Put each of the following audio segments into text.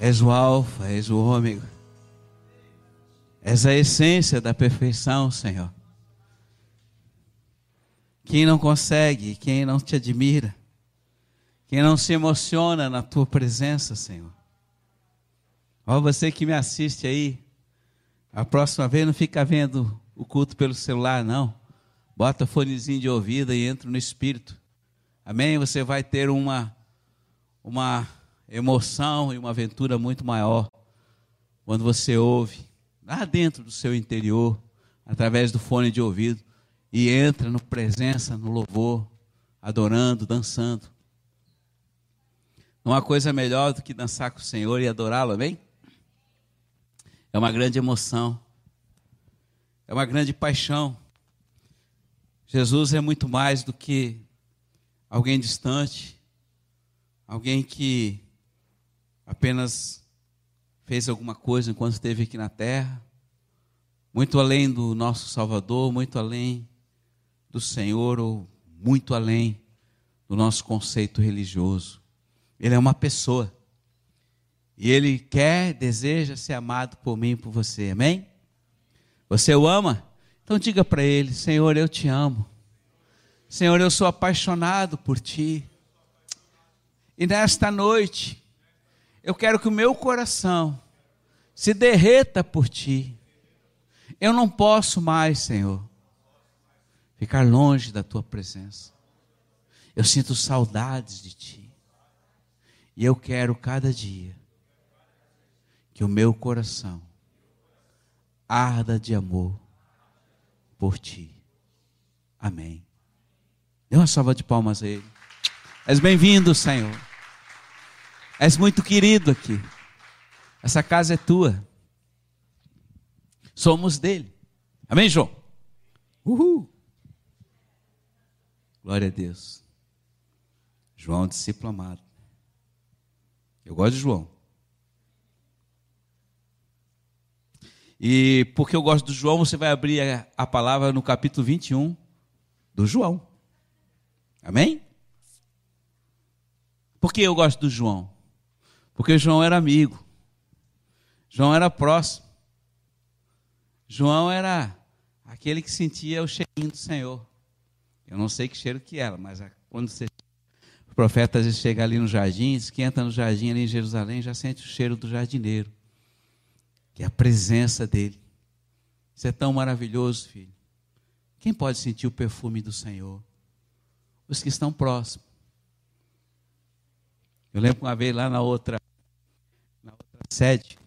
És o Alfa, és o Ômega. És a essência da perfeição, Senhor. Quem não consegue, quem não te admira, quem não se emociona na tua presença, Senhor. Ó, você que me assiste aí, a próxima vez não fica vendo o culto pelo celular, não. Bota fonezinho de ouvido e entra no Espírito. Amém? Você vai ter uma, uma emoção e uma aventura muito maior quando você ouve lá dentro do seu interior, através do fone de ouvido, e entra no presença, no louvor, adorando, dançando. Não há coisa melhor do que dançar com o Senhor e adorá-lo, amém? É uma grande emoção, é uma grande paixão. Jesus é muito mais do que alguém distante, alguém que apenas fez alguma coisa enquanto esteve aqui na terra, muito além do nosso Salvador, muito além do Senhor, ou muito além do nosso conceito religioso. Ele é uma pessoa. E ele quer, deseja ser amado por mim e por você. Amém? Você o ama? Então diga para ele: Senhor, eu te amo. Senhor, eu sou apaixonado por ti. E nesta noite, eu quero que o meu coração se derreta por ti. Eu não posso mais, Senhor, ficar longe da tua presença. Eu sinto saudades de ti. E eu quero cada dia que o meu coração arda de amor por ti. Amém. Dê uma salva de palmas a ele. És bem-vindo, Senhor. És muito querido aqui. Essa casa é tua. Somos dele. Amém, João? Uhul. Glória a Deus. João, discípulo amado. Eu gosto de João. E porque eu gosto do João, você vai abrir a, a palavra no capítulo 21 do João. Amém? Por que eu gosto do João? Porque João era amigo. João era próximo. João era aquele que sentia o cheirinho do Senhor. Eu não sei que cheiro que era, mas quando você, o profeta às vezes chega ali no jardim, esquenta no jardim ali em Jerusalém, já sente o cheiro do jardineiro, que é a presença dele. Isso é tão maravilhoso, filho. Quem pode sentir o perfume do Senhor? Os que estão próximos. Eu lembro uma vez lá na outra sede,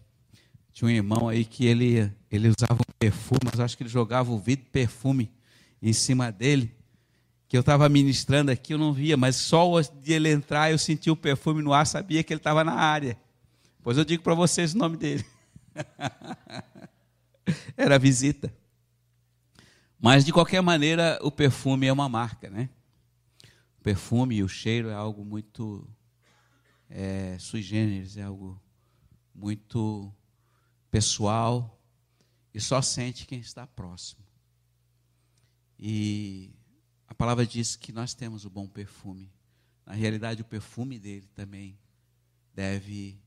tinha um irmão aí que ele, ele usava um perfume, mas acho que ele jogava o vidro perfume em cima dele, que eu estava ministrando aqui, eu não via, mas só de ele entrar, eu senti o perfume no ar, sabia que ele estava na área. Pois eu digo para vocês o nome dele. Era visita. Mas, de qualquer maneira, o perfume é uma marca, né? O perfume e o cheiro é algo muito é, sui generis, é algo muito pessoal e só sente quem está próximo. E a palavra diz que nós temos o bom perfume. Na realidade, o perfume dele também deve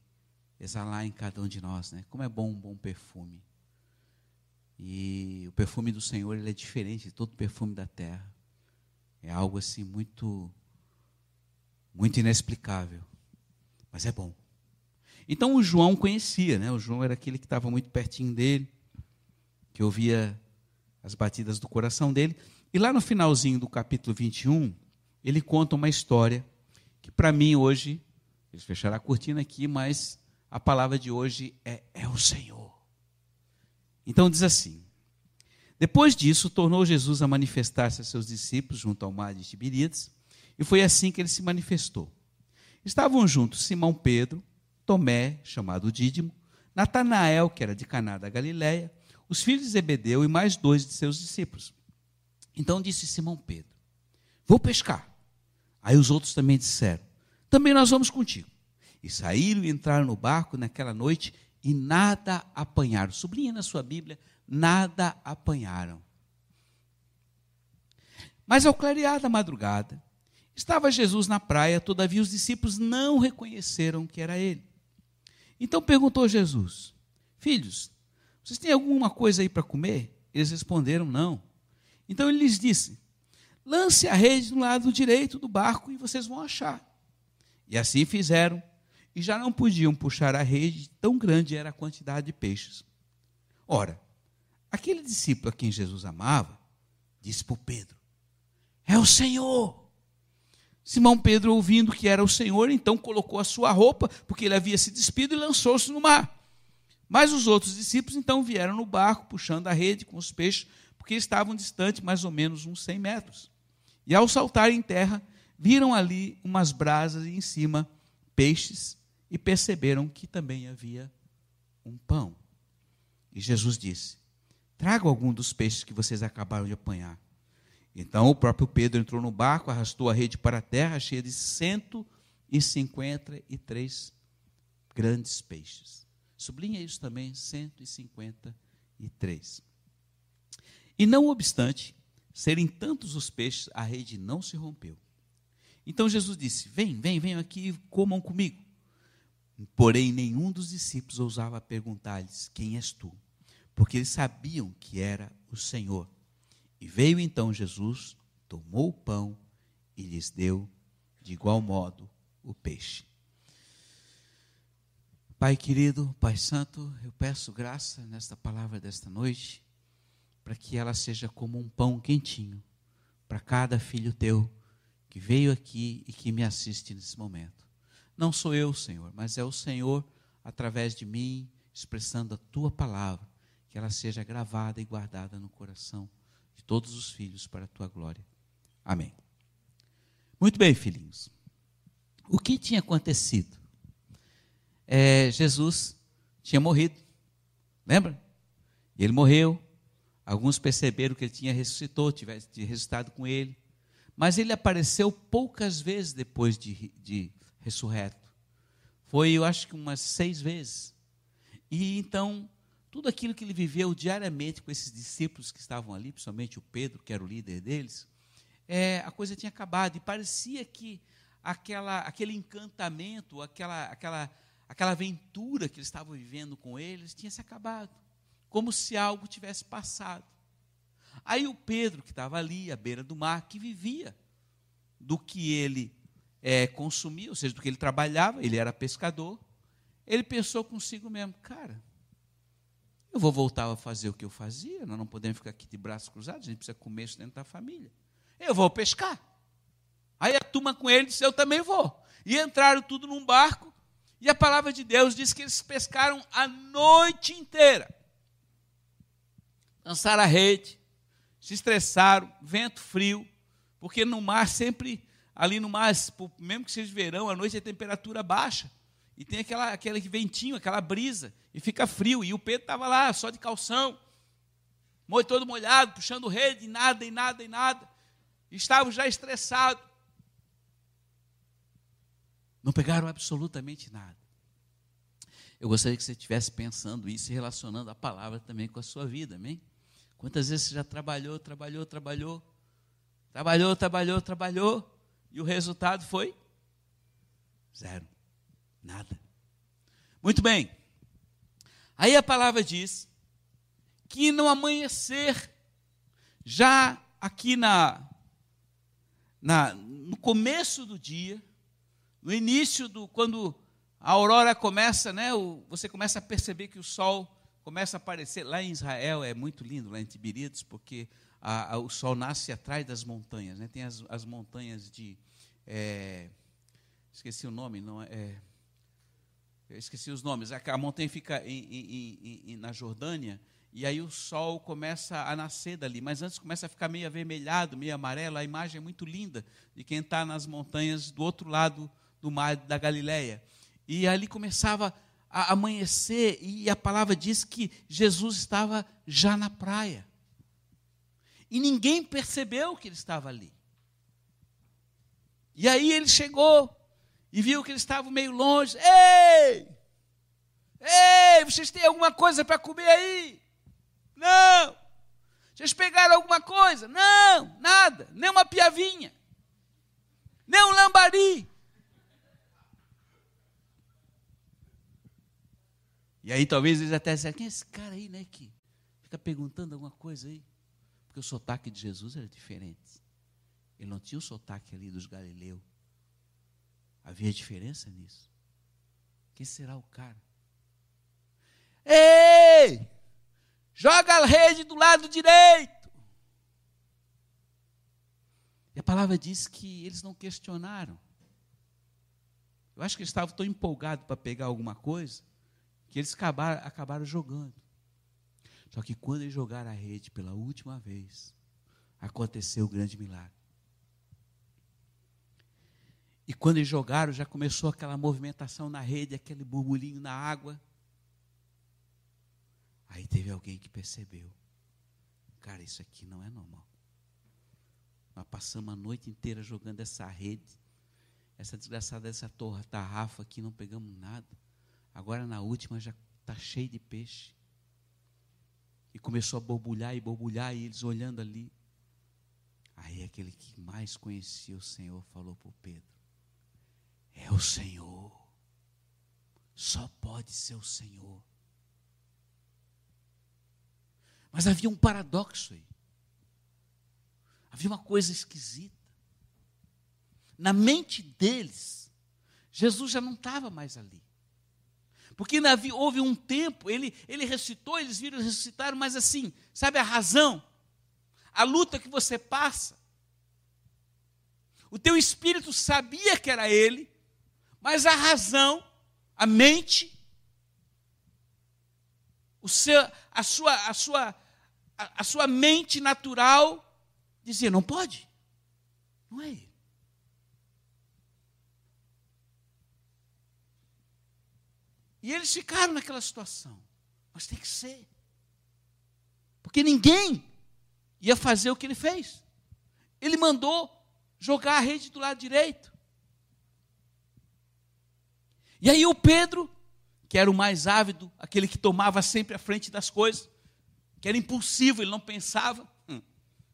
exalar em cada um de nós, né? Como é bom um bom perfume. E o perfume do Senhor ele é diferente de todo perfume da terra. É algo assim muito muito inexplicável, mas é bom. Então o João conhecia, né? O João era aquele que estava muito pertinho dele, que ouvia as batidas do coração dele. E lá no finalzinho do capítulo 21, ele conta uma história que para mim hoje, eles fecharam a cortina aqui, mas a palavra de hoje é, é o Senhor. Então diz assim: Depois disso, tornou Jesus a manifestar-se a seus discípulos junto ao mar de Tiberíades, e foi assim que ele se manifestou. Estavam juntos Simão Pedro, Tomé, chamado Dídimo, Natanael, que era de Caná da Galiléia, os filhos de Zebedeu e mais dois de seus discípulos. Então disse Simão Pedro: Vou pescar. Aí os outros também disseram: Também nós vamos contigo. E saíram e entraram no barco naquela noite e nada apanharam. Sublinha na sua Bíblia: nada apanharam. Mas ao clarear da madrugada, estava Jesus na praia, todavia os discípulos não reconheceram que era ele. Então perguntou Jesus: Filhos, vocês têm alguma coisa aí para comer? Eles responderam: Não. Então ele lhes disse: Lance a rede do lado direito do barco e vocês vão achar. E assim fizeram, e já não podiam puxar a rede, tão grande era a quantidade de peixes. Ora, aquele discípulo a quem Jesus amava, disse para Pedro: É o Senhor. Simão Pedro, ouvindo que era o Senhor, então colocou a sua roupa, porque ele havia se despido, e lançou-se no mar. Mas os outros discípulos então vieram no barco, puxando a rede com os peixes, porque estavam distantes mais ou menos uns 100 metros. E ao saltar em terra, viram ali umas brasas e em cima peixes, e perceberam que também havia um pão. E Jesus disse: Traga algum dos peixes que vocês acabaram de apanhar. Então o próprio Pedro entrou no barco, arrastou a rede para a terra, cheia de 153 grandes peixes. Sublinha isso também, 153. E não obstante serem tantos os peixes, a rede não se rompeu. Então Jesus disse: Vem, vem, venham aqui e comam comigo. Porém, nenhum dos discípulos ousava perguntar-lhes: Quem és tu? Porque eles sabiam que era o Senhor. E veio então Jesus, tomou o pão e lhes deu de igual modo o peixe. Pai querido, Pai Santo, eu peço graça nesta palavra desta noite, para que ela seja como um pão quentinho para cada filho teu que veio aqui e que me assiste nesse momento. Não sou eu, Senhor, mas é o Senhor através de mim expressando a tua palavra, que ela seja gravada e guardada no coração todos os filhos para a tua glória. Amém. Muito bem, filhinhos. O que tinha acontecido? É, Jesus tinha morrido, lembra? Ele morreu. Alguns perceberam que ele tinha ressuscitou, tivesse ressuscitado com ele. Mas ele apareceu poucas vezes depois de, de ressurreto. Foi, eu acho que umas seis vezes. E então tudo aquilo que ele viveu diariamente com esses discípulos que estavam ali, principalmente o Pedro, que era o líder deles, é, a coisa tinha acabado e parecia que aquela, aquele encantamento, aquela, aquela, aquela aventura que eles estavam vivendo com eles tinha se acabado, como se algo tivesse passado. Aí o Pedro, que estava ali à beira do mar, que vivia do que ele é, consumia, ou seja, do que ele trabalhava, ele era pescador, ele pensou consigo mesmo, cara, eu vou voltar a fazer o que eu fazia, nós não podemos ficar aqui de braços cruzados, a gente precisa comer dentro da família. Eu vou pescar. Aí a turma com ele disse: Eu também vou. E entraram tudo num barco, e a palavra de Deus diz que eles pescaram a noite inteira. Lançaram a rede, se estressaram, vento frio, porque no mar sempre, ali no mar, mesmo que seja verão, à noite a temperatura baixa. E tem aquela, aquele ventinho, aquela brisa, e fica frio. E o Pedro estava lá, só de calção, todo molhado, puxando rede, e nada, e nada, e nada. Estavam já estressados. Não pegaram absolutamente nada. Eu gostaria que você estivesse pensando isso e relacionando a palavra também com a sua vida, amém? Quantas vezes você já trabalhou, trabalhou, trabalhou, trabalhou, trabalhou, trabalhou, e o resultado foi zero. Nada. Muito bem. Aí a palavra diz que no amanhecer, já aqui na, na no começo do dia, no início do quando a aurora começa, né, o, você começa a perceber que o sol começa a aparecer lá em Israel é muito lindo lá em Tiberíades porque a, a, o sol nasce atrás das montanhas, né? Tem as, as montanhas de é, esqueci o nome, não é, é eu esqueci os nomes, a montanha fica em, em, em, na Jordânia, e aí o sol começa a nascer dali, mas antes começa a ficar meio avermelhado, meio amarelo, a imagem é muito linda de quem está nas montanhas do outro lado do mar da Galileia. E ali começava a amanhecer, e a palavra diz que Jesus estava já na praia. E ninguém percebeu que ele estava ali. E aí ele chegou e viu que eles estavam meio longe. Ei! Ei, vocês têm alguma coisa para comer aí? Não. Vocês pegaram alguma coisa? Não, nada. Nem uma piavinha. Nem um lambari. E aí talvez eles até disseram, quem é esse cara aí, né, que fica perguntando alguma coisa aí? Porque o sotaque de Jesus era diferente. Ele não tinha o sotaque ali dos galileus. Havia diferença nisso. Quem será o cara? Ei! Joga a rede do lado direito. E a palavra diz que eles não questionaram. Eu acho que eles estavam tão empolgados para pegar alguma coisa que eles acabaram, acabaram jogando. Só que quando eles jogaram a rede pela última vez, aconteceu o grande milagre. E quando eles jogaram, já começou aquela movimentação na rede, aquele burburinho na água. Aí teve alguém que percebeu: cara, isso aqui não é normal. Nós passamos a noite inteira jogando essa rede, essa desgraçada dessa torre, tarrafa aqui, não pegamos nada. Agora na última já está cheio de peixe. E começou a borbulhar e borbulhar, e eles olhando ali. Aí aquele que mais conhecia o Senhor falou para o Pedro: É o Senhor. Só pode ser o Senhor. Mas havia um paradoxo aí. Havia uma coisa esquisita. Na mente deles, Jesus já não estava mais ali. Porque houve um tempo, ele, ele recitou, eles viram ressuscitaram, mas assim, sabe a razão? A luta que você passa. O teu espírito sabia que era ele, mas a razão, a mente, o seu, a sua, a sua a, a sua mente natural dizia: não pode, não é ele. E eles ficaram naquela situação. Mas tem que ser. Porque ninguém ia fazer o que ele fez. Ele mandou jogar a rede do lado direito. E aí o Pedro, que era o mais ávido, aquele que tomava sempre a frente das coisas, que era impulsivo, ele não pensava, hum,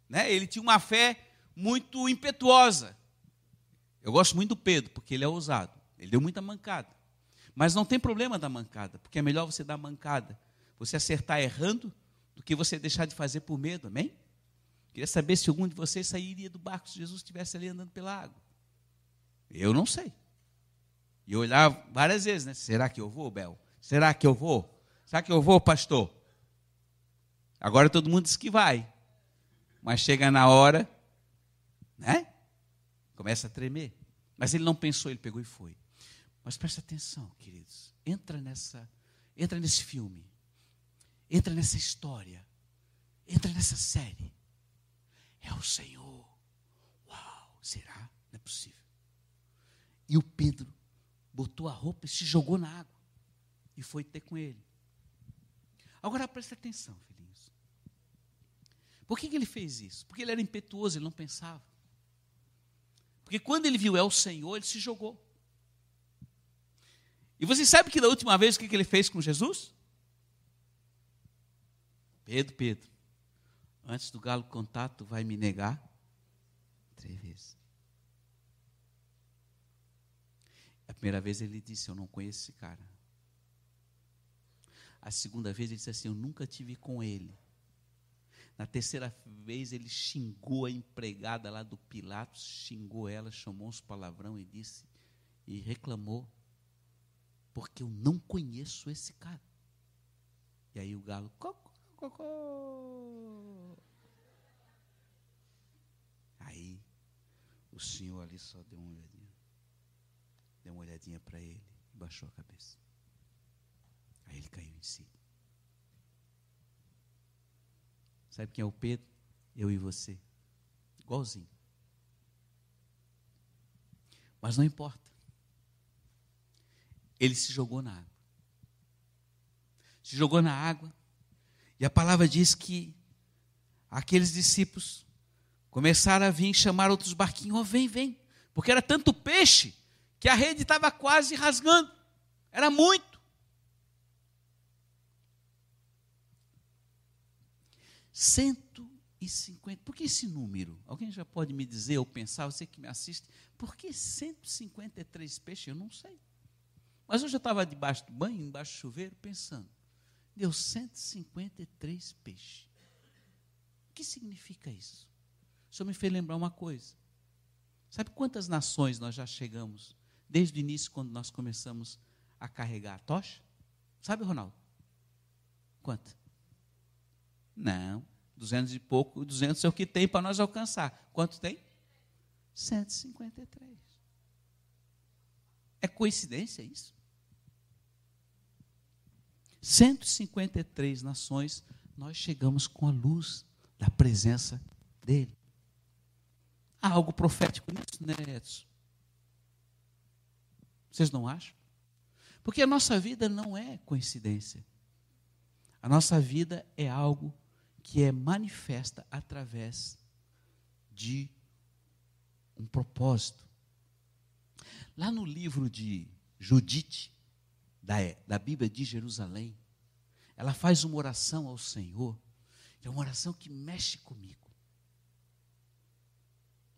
né? ele tinha uma fé muito impetuosa. Eu gosto muito do Pedro, porque ele é ousado, ele deu muita mancada. Mas não tem problema da mancada, porque é melhor você dar mancada, você acertar errando, do que você deixar de fazer por medo, amém? Queria saber se algum de vocês sairia do barco se Jesus estivesse ali andando pela água. Eu não sei. E olhava várias vezes, né? Será que eu vou, Bel? Será que eu vou? Será que eu vou, pastor? Agora todo mundo diz que vai. Mas chega na hora, né? Começa a tremer. Mas ele não pensou, ele pegou e foi. Mas presta atenção, queridos. Entra nessa, entra nesse filme. Entra nessa história. Entra nessa série. É o Senhor. Uau, será? Não é possível. E o Pedro botou a roupa e se jogou na água. E foi ter com ele. Agora presta atenção, filho. Por que, que ele fez isso? Porque ele era impetuoso, ele não pensava. Porque quando ele viu é o Senhor, ele se jogou. E você sabe que da última vez o que, que ele fez com Jesus? Pedro, Pedro, antes do galo contato, vai me negar três vezes. A primeira vez ele disse: Eu não conheço esse cara. A segunda vez ele disse assim: Eu nunca tive com ele. Na terceira vez ele xingou a empregada lá do Pilatos, xingou ela, chamou uns palavrão e disse e reclamou, porque eu não conheço esse cara. E aí o galo, cocô, cocô. Aí o senhor ali só deu olhadinha, deu uma olhadinha para ele e baixou a cabeça. Aí ele caiu em si. Sabe quem é o Pedro? Eu e você. Igualzinho. Mas não importa. Ele se jogou na água. Se jogou na água. E a palavra diz que aqueles discípulos começaram a vir chamar outros barquinhos. Oh, vem, vem. Porque era tanto peixe que a rede estava quase rasgando. Era muito. 150. Por que esse número? Alguém já pode me dizer ou pensar, você que me assiste, por que 153 peixes? Eu não sei. Mas eu estava debaixo do banho, embaixo do chuveiro, pensando. Deu 153 peixes. O que significa isso? O Senhor me fez lembrar uma coisa. Sabe quantas nações nós já chegamos, desde o início, quando nós começamos a carregar a tocha? Sabe, Ronaldo? Quanto? Não, duzentos e pouco, duzentos é o que tem para nós alcançar. Quanto tem? 153. É coincidência isso? 153 nações, nós chegamos com a luz da presença dele. Há algo profético nisso, né, Edson? Vocês não acham? Porque a nossa vida não é coincidência. A nossa vida é algo que é manifesta através de um propósito. Lá no livro de Judite, da, da Bíblia de Jerusalém, ela faz uma oração ao Senhor, é uma oração que mexe comigo.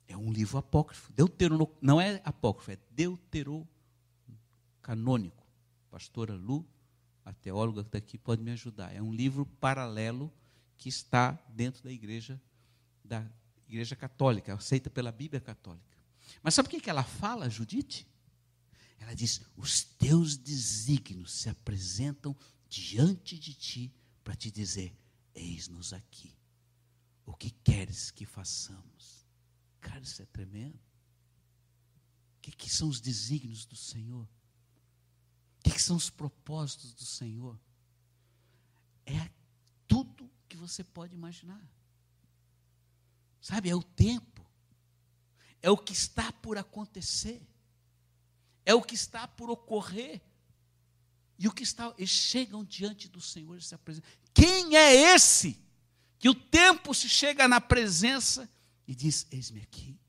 É um livro apócrifo, deuterono, não é apócrifo, é deuterocanônico. Pastora Lu, a teóloga que está aqui, pode me ajudar. É um livro paralelo que está dentro da igreja, da igreja católica, aceita pela Bíblia católica. Mas sabe o que ela fala, Judite? Ela diz: os teus desígnios se apresentam diante de ti para te dizer: eis-nos aqui. O que queres que façamos? Cara, isso é tremendo. O que, que são os desígnios do Senhor? Que, que são os propósitos do Senhor? É tudo que você pode imaginar. Sabe, é o tempo, é o que está por acontecer é o que está por ocorrer. E o que está, eles chegam diante do Senhor e se apresentam. Quem é esse que o tempo se chega na presença e diz: Eis-me aqui?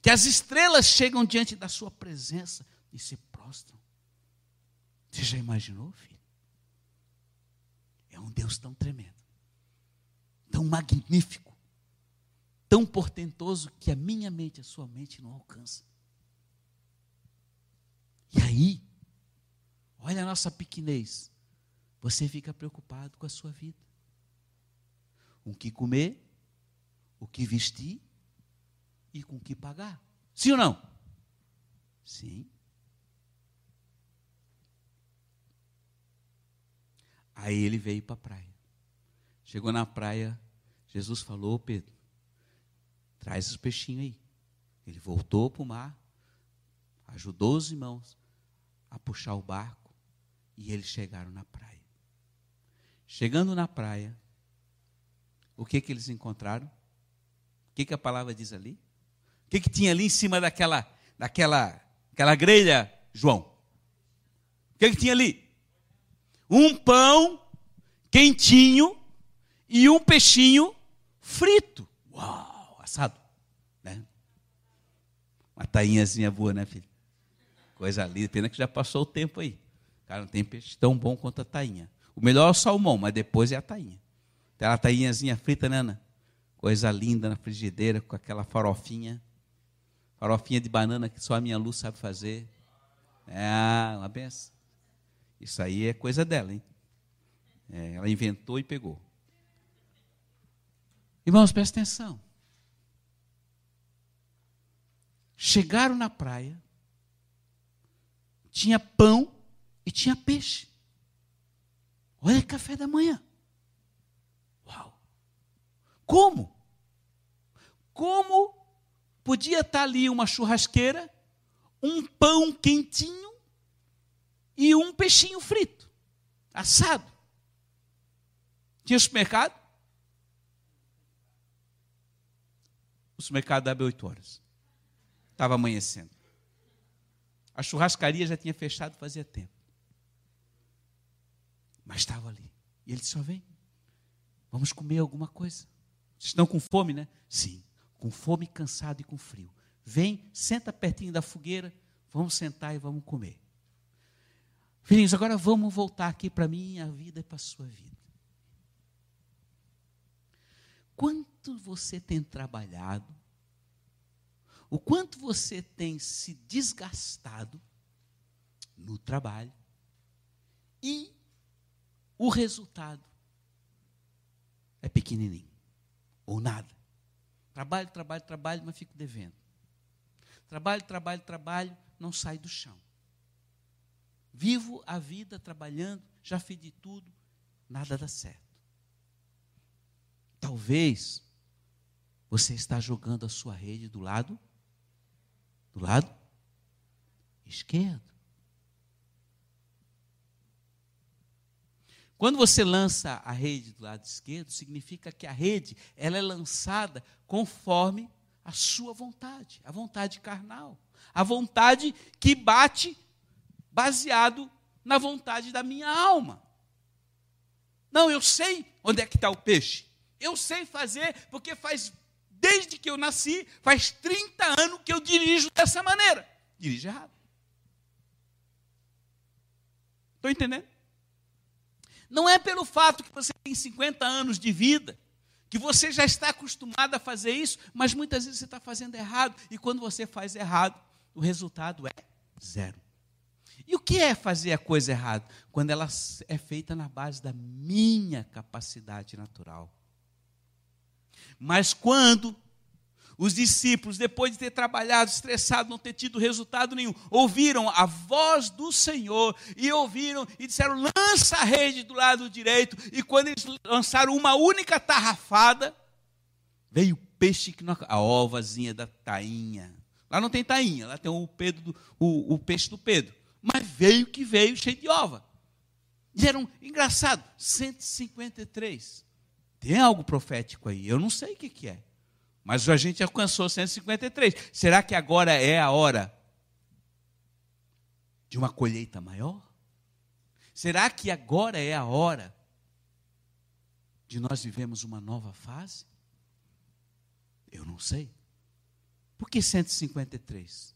Que as estrelas chegam diante da sua presença e se prostram. Você já imaginou, filho? É um Deus tão tremendo, tão magnífico, tão portentoso que a minha mente, a sua mente não alcança. E aí, olha a nossa pequenez. Você fica preocupado com a sua vida. Com o que comer, o que vestir e com o que pagar. Sim ou não? Sim. Aí ele veio para a praia. Chegou na praia, Jesus falou, Pedro, traz os peixinhos aí. Ele voltou para o mar, ajudou os irmãos, a puxar o barco e eles chegaram na praia. Chegando na praia, o que que eles encontraram? O que que a palavra diz ali? O que que tinha ali em cima daquela daquela aquela grelha, João? O que que tinha ali? Um pão quentinho e um peixinho frito. Uau, assado, né? Uma tainhazinha boa, né, filho? Coisa linda, pena que já passou o tempo aí. Cara, não tem peixe tão bom quanto a tainha. O melhor é o salmão, mas depois é a tainha. Tem a tainhazinha frita, né, Ana? Coisa linda na frigideira, com aquela farofinha. Farofinha de banana que só a minha luz sabe fazer. É uma benção. Isso aí é coisa dela, hein? É, ela inventou e pegou. Irmãos, presta atenção. Chegaram na praia, tinha pão e tinha peixe. Olha café da manhã. Uau! Como? Como podia estar ali uma churrasqueira, um pão quentinho e um peixinho frito, assado? Tinha supermercado? O supermercado abre oito horas. Estava amanhecendo. A churrascaria já tinha fechado fazia tempo. Mas estava ali. E ele disse: Só vem, vamos comer alguma coisa. Vocês estão com fome, né? Sim, com fome, cansado e com frio. Vem, senta pertinho da fogueira, vamos sentar e vamos comer. Filhinhos, agora vamos voltar aqui para a minha vida e para a sua vida. Quanto você tem trabalhado o quanto você tem se desgastado no trabalho, e o resultado é pequenininho ou nada. Trabalho, trabalho, trabalho, mas fico devendo. Trabalho, trabalho, trabalho, não sai do chão. Vivo a vida trabalhando, já fiz de tudo, nada dá certo. Talvez você está jogando a sua rede do lado do lado esquerdo. Quando você lança a rede do lado esquerdo, significa que a rede ela é lançada conforme a sua vontade, a vontade carnal, a vontade que bate baseado na vontade da minha alma. Não, eu sei onde é que está o peixe. Eu sei fazer, porque faz, desde que eu nasci, faz 30 anos que eu dirijo dessa maneira. Dirige errado. Estou entendendo? Não é pelo fato que você tem 50 anos de vida, que você já está acostumado a fazer isso, mas muitas vezes você está fazendo errado, e quando você faz errado, o resultado é zero. E o que é fazer a coisa errada? Quando ela é feita na base da minha capacidade natural. Mas quando os discípulos, depois de ter trabalhado, estressado, não ter tido resultado nenhum, ouviram a voz do Senhor e ouviram e disseram: lança a rede do lado direito. E quando eles lançaram uma única tarrafada, veio o peixe que não, a ovazinha da tainha. Lá não tem tainha, lá tem o, Pedro, o, o peixe do Pedro. Mas veio que veio cheio de ova. E era um engraçado, 153. Tem algo profético aí, eu não sei o que, que é. Mas a gente alcançou 153. Será que agora é a hora de uma colheita maior? Será que agora é a hora de nós vivemos uma nova fase? Eu não sei. Por que 153?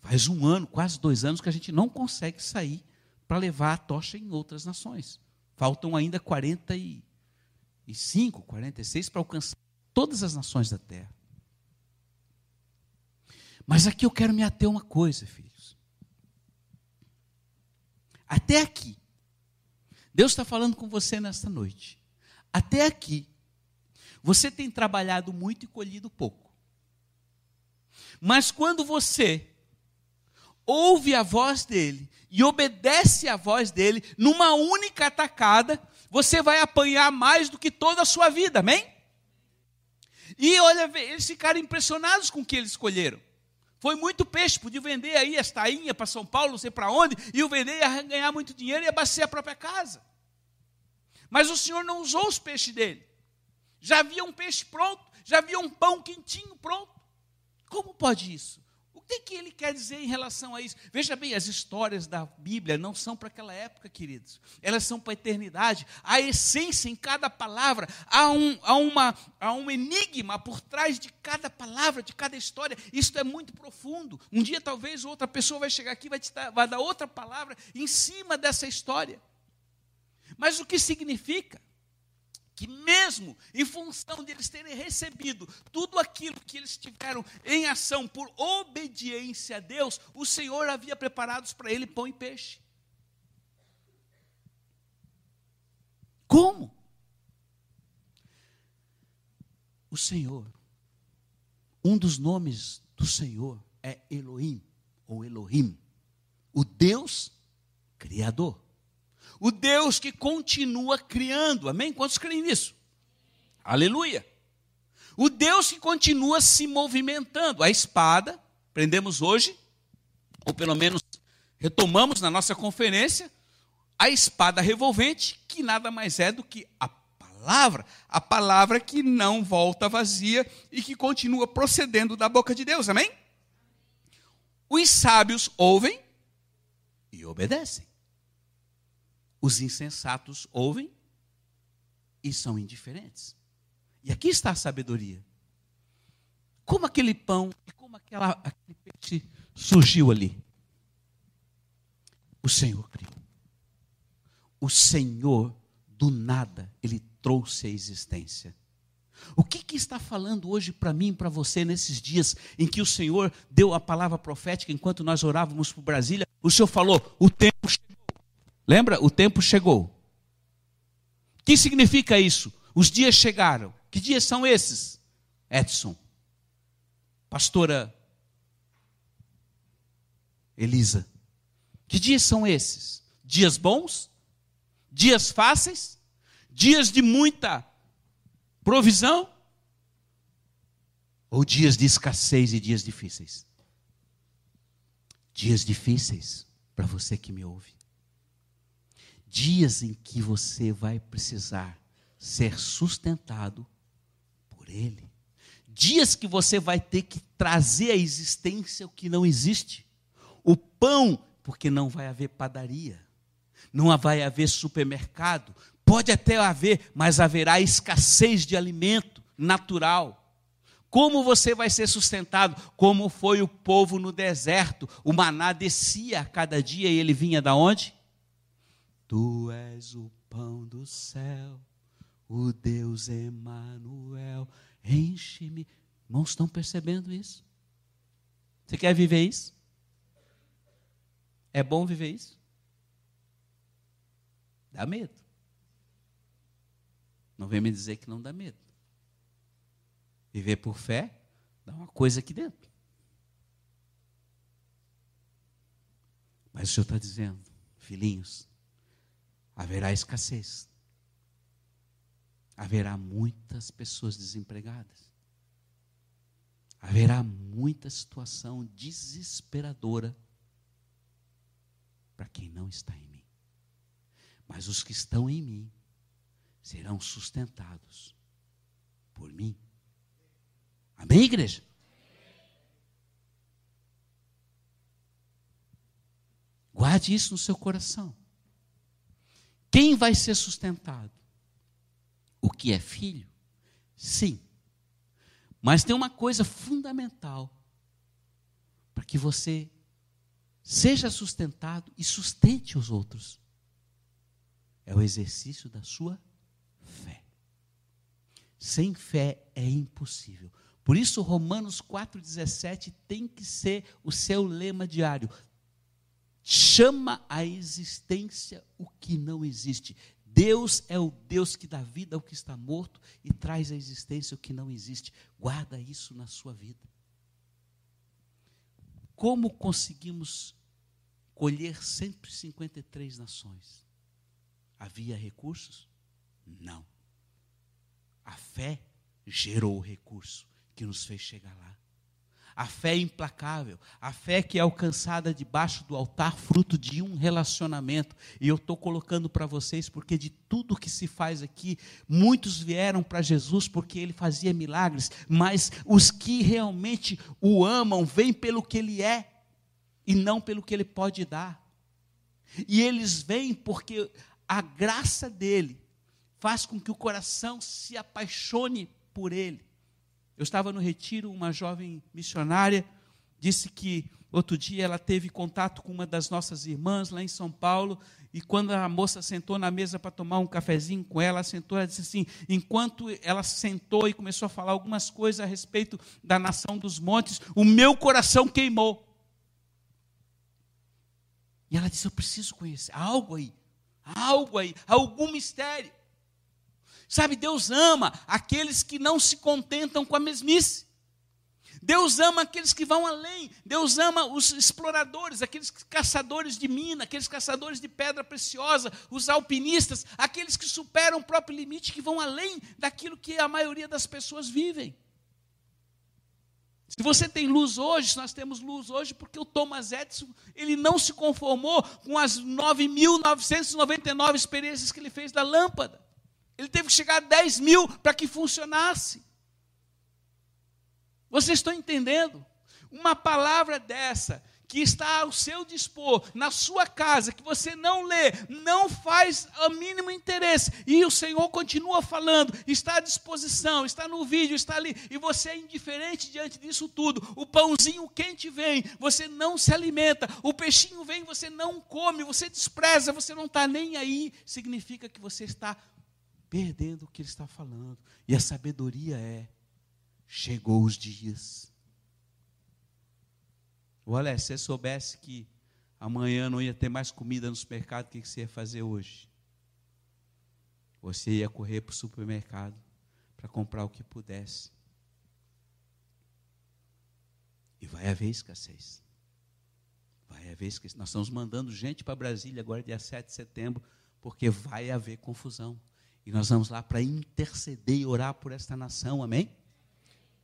Faz um ano, quase dois anos, que a gente não consegue sair para levar a tocha em outras nações. Faltam ainda 45, 46 para alcançar todas as nações da terra. Mas aqui eu quero me ater a uma coisa, filhos. Até aqui, Deus está falando com você nesta noite. Até aqui, você tem trabalhado muito e colhido pouco. Mas quando você ouve a voz dele e obedece à voz dele, numa única atacada, você vai apanhar mais do que toda a sua vida, amém? E olha, eles ficaram impressionados com o que eles escolheram. Foi muito peixe, podia vender aí as tainhas para São Paulo, não sei para onde, e o vender ia ganhar muito dinheiro e abastecer a própria casa. Mas o Senhor não usou os peixes dele. Já havia um peixe pronto, já havia um pão quentinho pronto. Como pode isso? Que, que ele quer dizer em relação a isso? Veja bem, as histórias da Bíblia não são para aquela época, queridos. Elas são para a eternidade. A essência em cada palavra, há um, há, uma, há um enigma por trás de cada palavra, de cada história. Isso é muito profundo. Um dia, talvez, outra pessoa vai chegar aqui e vai, vai dar outra palavra em cima dessa história. Mas o que significa? Que mesmo em função de eles terem recebido tudo aquilo que eles tiveram em ação por obediência a Deus, o Senhor havia preparados para ele pão e peixe. Como? O Senhor, um dos nomes do Senhor é Elohim, ou Elohim, o Deus Criador. O Deus que continua criando. Amém? Quantos creem nisso? Aleluia. O Deus que continua se movimentando. A espada, aprendemos hoje, ou pelo menos retomamos na nossa conferência, a espada revolvente, que nada mais é do que a palavra, a palavra que não volta vazia e que continua procedendo da boca de Deus. Amém? Os sábios ouvem e obedecem. Os insensatos ouvem e são indiferentes. E aqui está a sabedoria. Como aquele pão e como aquela, aquele peixe surgiu ali? O Senhor criou. O Senhor, do nada, ele trouxe a existência. O que, que está falando hoje para mim para você nesses dias em que o Senhor deu a palavra profética enquanto nós orávamos por Brasília? O Senhor falou: o tempo chegou. Lembra? O tempo chegou. O que significa isso? Os dias chegaram. Que dias são esses? Edson. Pastora Elisa. Que dias são esses? Dias bons? Dias fáceis? Dias de muita provisão? Ou dias de escassez e dias difíceis? Dias difíceis para você que me ouve. Dias em que você vai precisar ser sustentado por Ele. Dias que você vai ter que trazer à existência o que não existe. O pão, porque não vai haver padaria, não vai haver supermercado, pode até haver, mas haverá escassez de alimento natural. Como você vai ser sustentado? Como foi o povo no deserto? O maná descia a cada dia e ele vinha da onde? Tu és o pão do céu, o Deus Emanuel. Enche-me. Irmãos, estão percebendo isso? Você quer viver isso? É bom viver isso? Dá medo. Não vem me dizer que não dá medo. Viver por fé dá uma coisa aqui dentro. Mas o Senhor está dizendo, filhinhos, haverá escassez. Haverá muitas pessoas desempregadas. Haverá muita situação desesperadora para quem não está em mim. Mas os que estão em mim serão sustentados por mim. Amém, igreja? Guarde isso no seu coração. Quem vai ser sustentado? O que é filho? Sim. Mas tem uma coisa fundamental para que você seja sustentado e sustente os outros. É o exercício da sua fé. Sem fé é impossível. Por isso, Romanos 4,17 tem que ser o seu lema diário. Chama à existência o que não existe. Deus é o Deus que dá vida ao que está morto e traz à existência o que não existe. Guarda isso na sua vida. Como conseguimos colher 153 nações? Havia recursos? Não. A fé gerou o recurso que nos fez chegar lá. A fé é implacável, a fé que é alcançada debaixo do altar, fruto de um relacionamento. E eu estou colocando para vocês, porque de tudo que se faz aqui, muitos vieram para Jesus porque ele fazia milagres, mas os que realmente o amam, vêm pelo que ele é e não pelo que ele pode dar. E eles vêm porque a graça dele faz com que o coração se apaixone por ele. Eu estava no retiro, uma jovem missionária disse que outro dia ela teve contato com uma das nossas irmãs lá em São Paulo, e quando a moça sentou na mesa para tomar um cafezinho com ela, sentou, ela disse assim, enquanto ela sentou e começou a falar algumas coisas a respeito da nação dos montes, o meu coração queimou. E ela disse: Eu preciso conhecer. Algo aí. Algo aí. Algum mistério. Sabe, Deus ama aqueles que não se contentam com a mesmice. Deus ama aqueles que vão além. Deus ama os exploradores, aqueles caçadores de mina, aqueles caçadores de pedra preciosa, os alpinistas, aqueles que superam o próprio limite, que vão além daquilo que a maioria das pessoas vivem. Se você tem luz hoje, nós temos luz hoje porque o Thomas Edison, ele não se conformou com as 9.999 experiências que ele fez da lâmpada. Ele teve que chegar a 10 mil para que funcionasse. Vocês estão entendendo? Uma palavra dessa, que está ao seu dispor, na sua casa, que você não lê, não faz o mínimo interesse, e o Senhor continua falando, está à disposição, está no vídeo, está ali, e você é indiferente diante disso tudo. O pãozinho quente vem, você não se alimenta, o peixinho vem, você não come, você despreza, você não está nem aí, significa que você está perdendo o que ele está falando. E a sabedoria é: chegou os dias. Olha, se você soubesse que amanhã não ia ter mais comida no supermercado, o que você ia fazer hoje? Você ia correr para o supermercado para comprar o que pudesse. E vai haver escassez. Vai haver escassez. Nós estamos mandando gente para Brasília agora, dia 7 de setembro, porque vai haver confusão. E nós vamos lá para interceder e orar por esta nação, amém?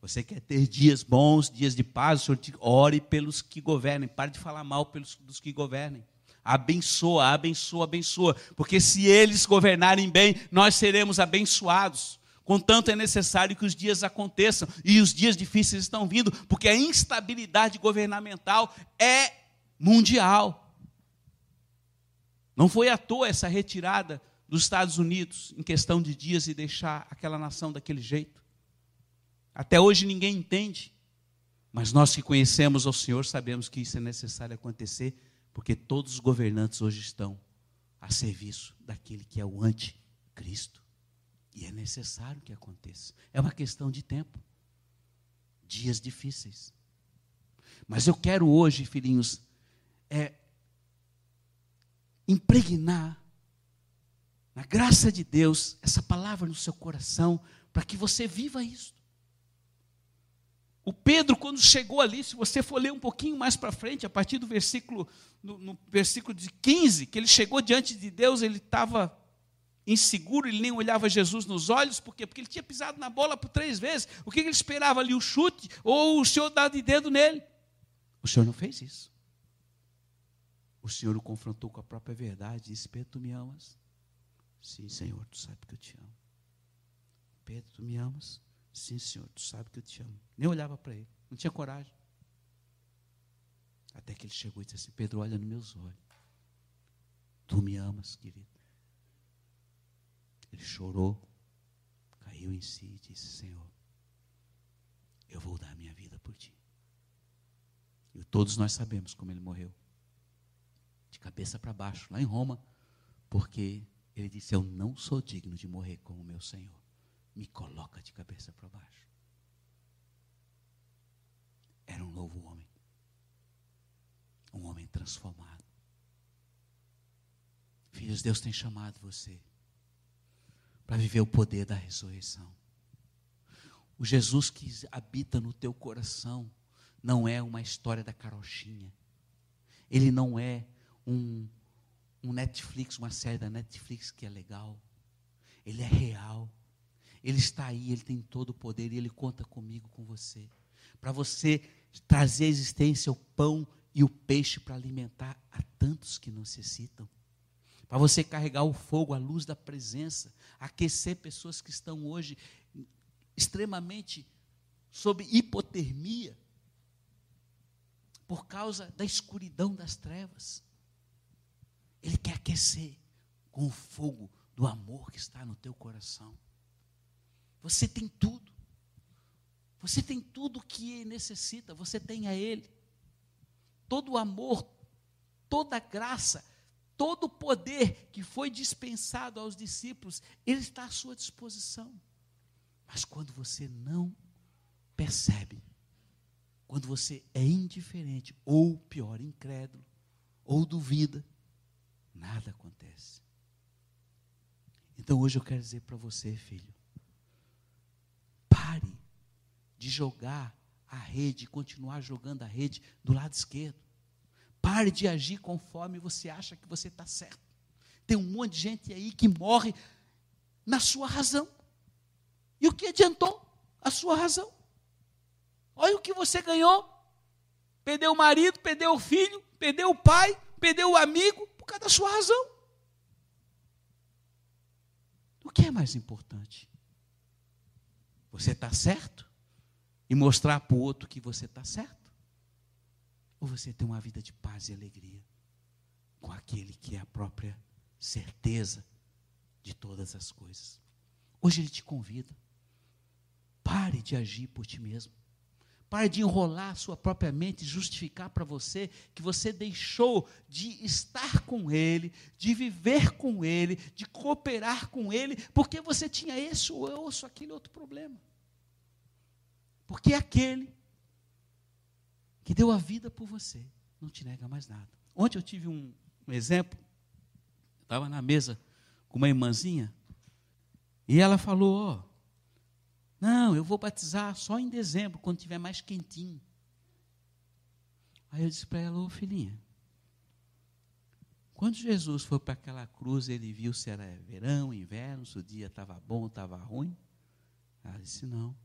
Você quer ter dias bons, dias de paz, o Senhor te ore pelos que governem. Pare de falar mal pelos, dos que governem. Abençoa, abençoa, abençoa. Porque se eles governarem bem, nós seremos abençoados. Contanto, é necessário que os dias aconteçam. E os dias difíceis estão vindo, porque a instabilidade governamental é mundial. Não foi à toa essa retirada dos Estados Unidos em questão de dias e deixar aquela nação daquele jeito. Até hoje ninguém entende, mas nós que conhecemos ao Senhor sabemos que isso é necessário acontecer, porque todos os governantes hoje estão a serviço daquele que é o anticristo. E é necessário que aconteça. É uma questão de tempo. Dias difíceis. Mas eu quero hoje, filhinhos, é impregnar na graça de Deus essa palavra no seu coração para que você viva isso. O Pedro, quando chegou ali, se você for ler um pouquinho mais para frente, a partir do versículo, no, no, versículo de 15, que ele chegou diante de Deus, ele estava inseguro, ele nem olhava Jesus nos olhos, por quê? Porque ele tinha pisado na bola por três vezes. O que ele esperava ali? O chute ou o Senhor dar de dedo nele? O Senhor não fez isso. O Senhor o confrontou com a própria verdade e disse: Pedro, tu me amas? Sim, Senhor, tu sabe que eu te amo. Pedro, tu me amas? Sim, Senhor, tu sabe que eu te amo. Nem olhava para ele, não tinha coragem. Até que ele chegou e disse assim: Pedro, olha nos meus olhos. Tu me amas, querido. Ele chorou, caiu em si e disse: Senhor, eu vou dar minha vida por ti. E todos nós sabemos como ele morreu de cabeça para baixo, lá em Roma, porque ele disse: Eu não sou digno de morrer como meu Senhor me coloca de cabeça para baixo. Era um novo homem. Um homem transformado. Filhos, Deus tem chamado você para viver o poder da ressurreição. O Jesus que habita no teu coração não é uma história da carochinha. Ele não é um, um Netflix, uma série da Netflix que é legal. Ele é real. Ele está aí, ele tem todo o poder e ele conta comigo, com você. Para você trazer à existência o pão e o peixe para alimentar a tantos que necessitam. Para você carregar o fogo, a luz da presença, aquecer pessoas que estão hoje extremamente sob hipotermia por causa da escuridão das trevas. Ele quer aquecer com o fogo do amor que está no teu coração. Você tem tudo. Você tem tudo que necessita, você tem a Ele. Todo o amor, toda a graça, todo o poder que foi dispensado aos discípulos, Ele está à sua disposição. Mas quando você não percebe, quando você é indiferente, ou pior, incrédulo, ou duvida, nada acontece. Então hoje eu quero dizer para você, filho, Pare de jogar a rede, continuar jogando a rede do lado esquerdo. Pare de agir conforme você acha que você está certo. Tem um monte de gente aí que morre na sua razão. E o que adiantou a sua razão? Olha o que você ganhou. Perdeu o marido, perdeu o filho, perdeu o pai, perdeu o amigo por causa da sua razão. O que é mais importante? Você está certo? E mostrar para o outro que você está certo? Ou você tem uma vida de paz e alegria com aquele que é a própria certeza de todas as coisas? Hoje ele te convida. Pare de agir por ti mesmo. Pare de enrolar a sua própria mente justificar para você que você deixou de estar com Ele, de viver com Ele, de cooperar com Ele, porque você tinha esse ou aquele outro problema. Porque aquele que deu a vida por você não te nega mais nada. Ontem eu tive um, um exemplo. Estava na mesa com uma irmãzinha e ela falou: ó, não, eu vou batizar só em dezembro, quando tiver mais quentinho. Aí eu disse para ela: ô filhinha, quando Jesus foi para aquela cruz, ele viu se era verão, inverno, se o dia estava bom, estava ruim. Ela disse: não.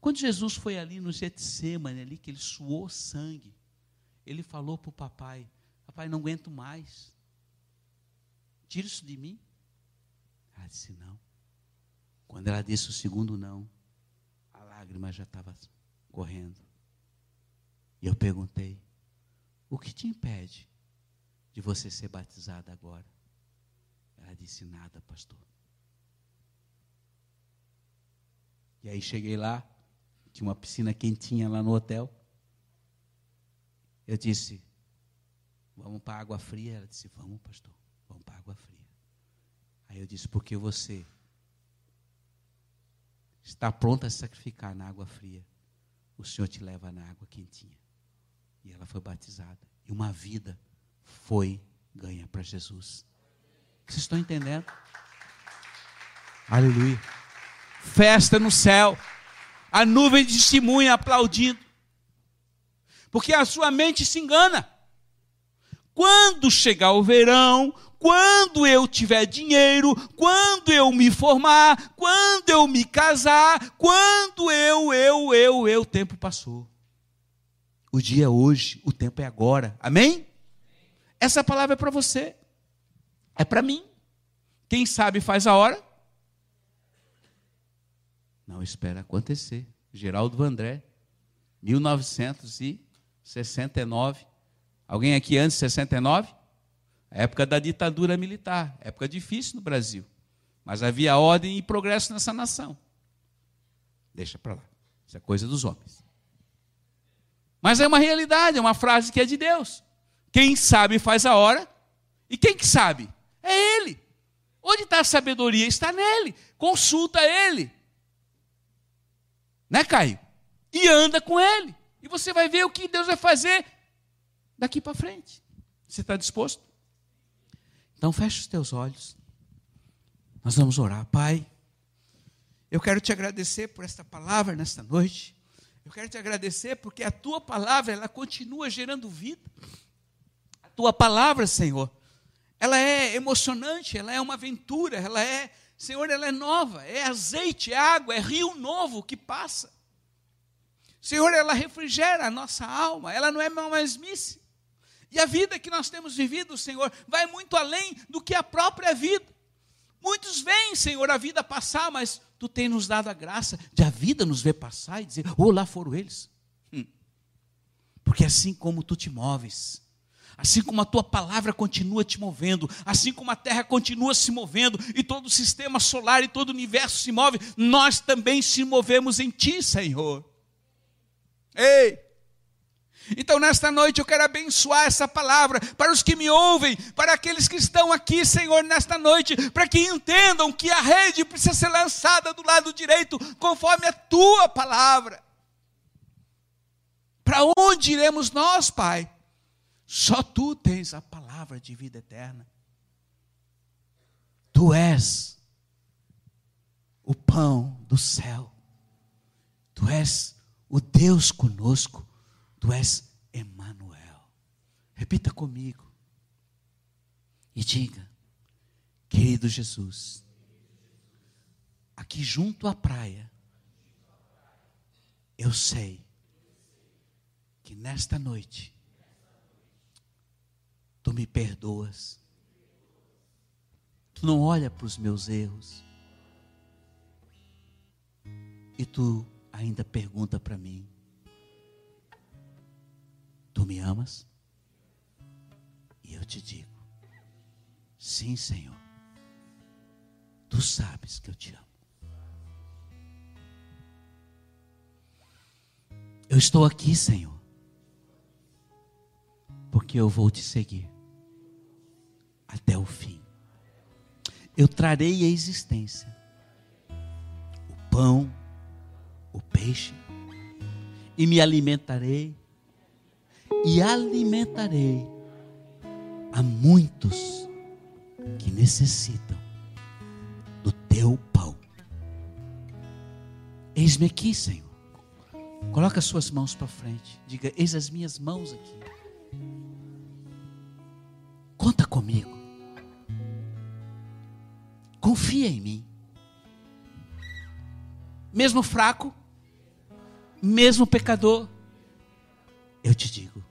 Quando Jesus foi ali no Getsemane, ali que ele suou sangue, ele falou para o papai: Papai, não aguento mais. Tira isso de mim. Ela disse: Não. Quando ela disse o segundo não, a lágrima já estava correndo. E eu perguntei: O que te impede de você ser batizada agora? Ela disse: Nada, pastor. E aí cheguei lá, tinha uma piscina quentinha lá no hotel. Eu disse: Vamos para a água fria? Ela disse: Vamos, pastor, vamos para a água fria. Aí eu disse: Porque você está pronta a sacrificar na água fria, o Senhor te leva na água quentinha. E ela foi batizada. E uma vida foi ganha para Jesus. Vocês estão entendendo? Aleluia. Festa no céu a nuvem de testemunha aplaudindo. Porque a sua mente se engana. Quando chegar o verão, quando eu tiver dinheiro, quando eu me formar, quando eu me casar, quando eu, eu, eu, eu, o tempo passou. O dia é hoje, o tempo é agora. Amém? Essa palavra é para você. É para mim. Quem sabe faz a hora. Não espera acontecer. Geraldo Vandré, 1969. Alguém aqui antes de 69? Época da ditadura militar, época difícil no Brasil. Mas havia ordem e progresso nessa nação. Deixa para lá. Isso é coisa dos homens. Mas é uma realidade, é uma frase que é de Deus. Quem sabe faz a hora. E quem que sabe? É Ele. Onde está a sabedoria? Está nele. Consulta Ele. Né, Caio? E anda com ele. E você vai ver o que Deus vai fazer daqui para frente. Você está disposto? Então feche os teus olhos. Nós vamos orar. Pai, eu quero te agradecer por esta palavra nesta noite. Eu quero te agradecer porque a tua palavra, ela continua gerando vida. A tua palavra, Senhor, ela é emocionante, ela é uma aventura, ela é Senhor, ela é nova, é azeite, é água, é rio novo que passa. Senhor, ela refrigera a nossa alma, ela não é uma mesmice. E a vida que nós temos vivido, Senhor, vai muito além do que a própria vida. Muitos veem, Senhor, a vida passar, mas Tu tem nos dado a graça de a vida nos ver passar e dizer, oh, lá foram eles. Hum. Porque assim como Tu te moves, Assim como a tua palavra continua te movendo, assim como a terra continua se movendo, e todo o sistema solar e todo o universo se move, nós também se movemos em ti, Senhor. Ei! Então, nesta noite, eu quero abençoar essa palavra para os que me ouvem, para aqueles que estão aqui, Senhor, nesta noite, para que entendam que a rede precisa ser lançada do lado direito, conforme a tua palavra. Para onde iremos nós, Pai? Só tu tens a palavra de vida eterna. Tu és o pão do céu. Tu és o Deus conosco. Tu és Emmanuel. Repita comigo. E diga, querido Jesus, aqui junto à praia, eu sei que nesta noite Tu me perdoas. Tu não olha para os meus erros. E tu ainda pergunta para mim: Tu me amas? E eu te digo: Sim, Senhor. Tu sabes que eu te amo. Eu estou aqui, Senhor, porque eu vou te seguir até o fim. Eu trarei à existência o pão, o peixe, e me alimentarei, e alimentarei a muitos que necessitam do teu pão. Eis-me aqui, Senhor. Coloca as suas mãos para frente. Diga: Eis as minhas mãos aqui. Conta comigo. Confia em mim. Mesmo fraco, mesmo pecador, eu te digo: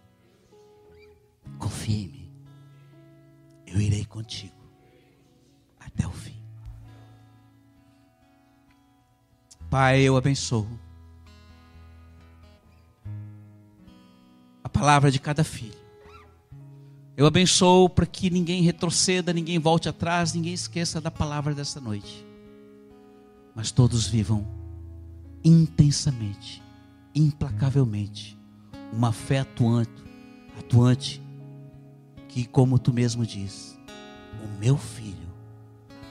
confia em mim. Eu irei contigo até o fim. Pai, eu abençoo a palavra de cada filho. Eu abençoo para que ninguém retroceda, ninguém volte atrás, ninguém esqueça da palavra dessa noite. Mas todos vivam intensamente, implacavelmente, uma fé atuante, atuante, que como tu mesmo diz, o meu filho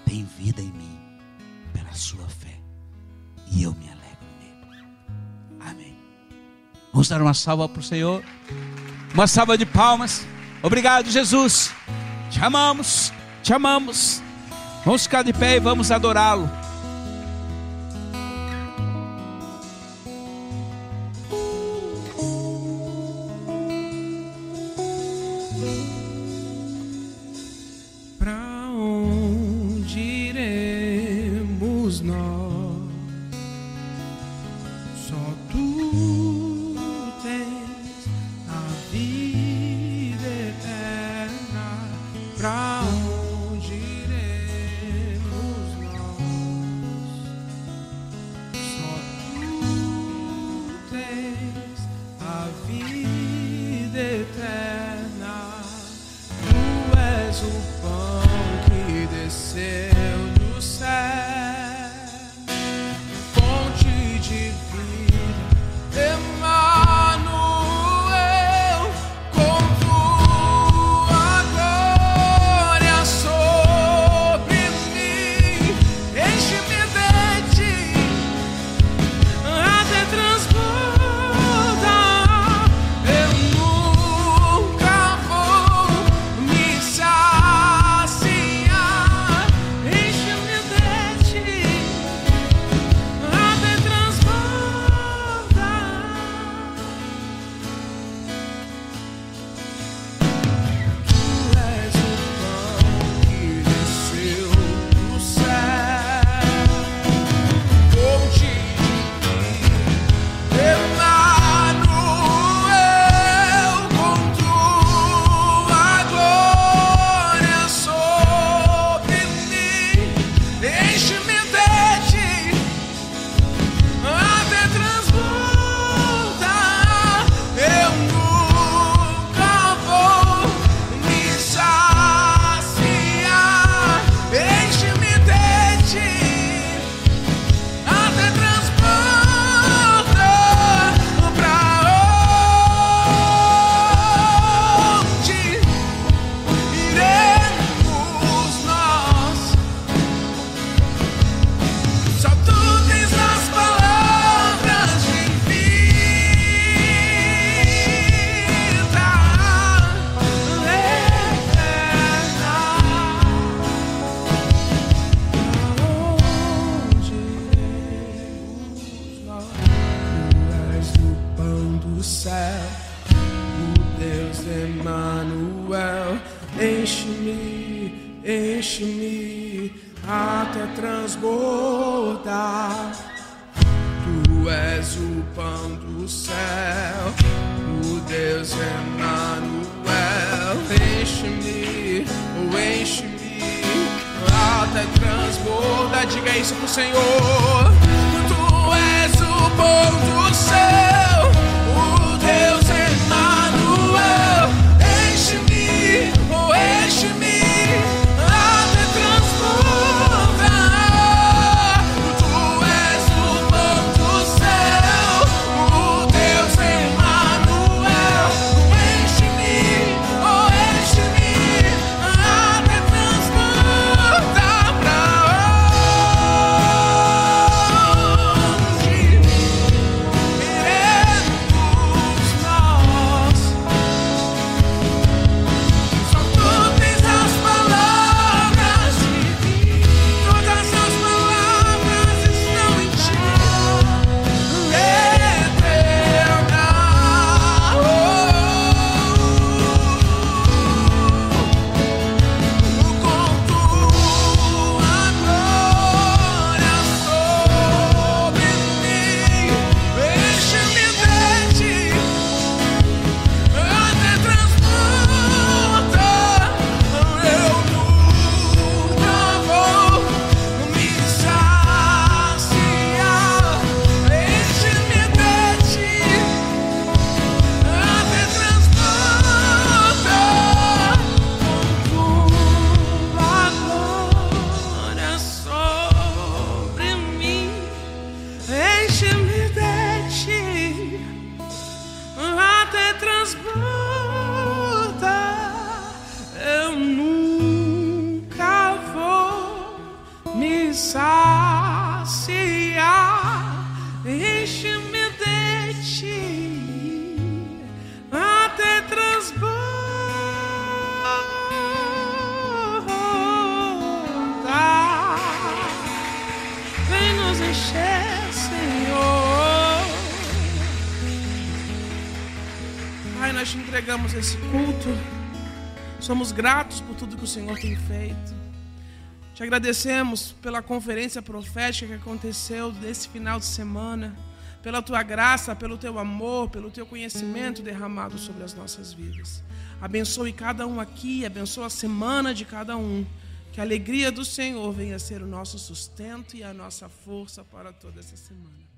tem vida em mim pela sua fé, e eu me alegro nele. Amém. Vamos dar uma salva para o Senhor, uma salva de palmas. Obrigado, Jesus. Te amamos, te amamos. Vamos ficar de pé e vamos adorá-lo. enche-me, enche-me até transbordar. Tu és o pão do céu, o Deus Emmanuel. Enche-me, oh, enche-me até transbordar. Diga isso pro Senhor. Tu és o pão do céu. Entregamos esse culto. Somos gratos por tudo que o Senhor tem feito. Te agradecemos pela conferência profética que aconteceu nesse final de semana, pela tua graça, pelo teu amor, pelo teu conhecimento derramado sobre as nossas vidas. Abençoe cada um aqui, abençoe a semana de cada um. Que a alegria do Senhor venha ser o nosso sustento e a nossa força para toda essa semana.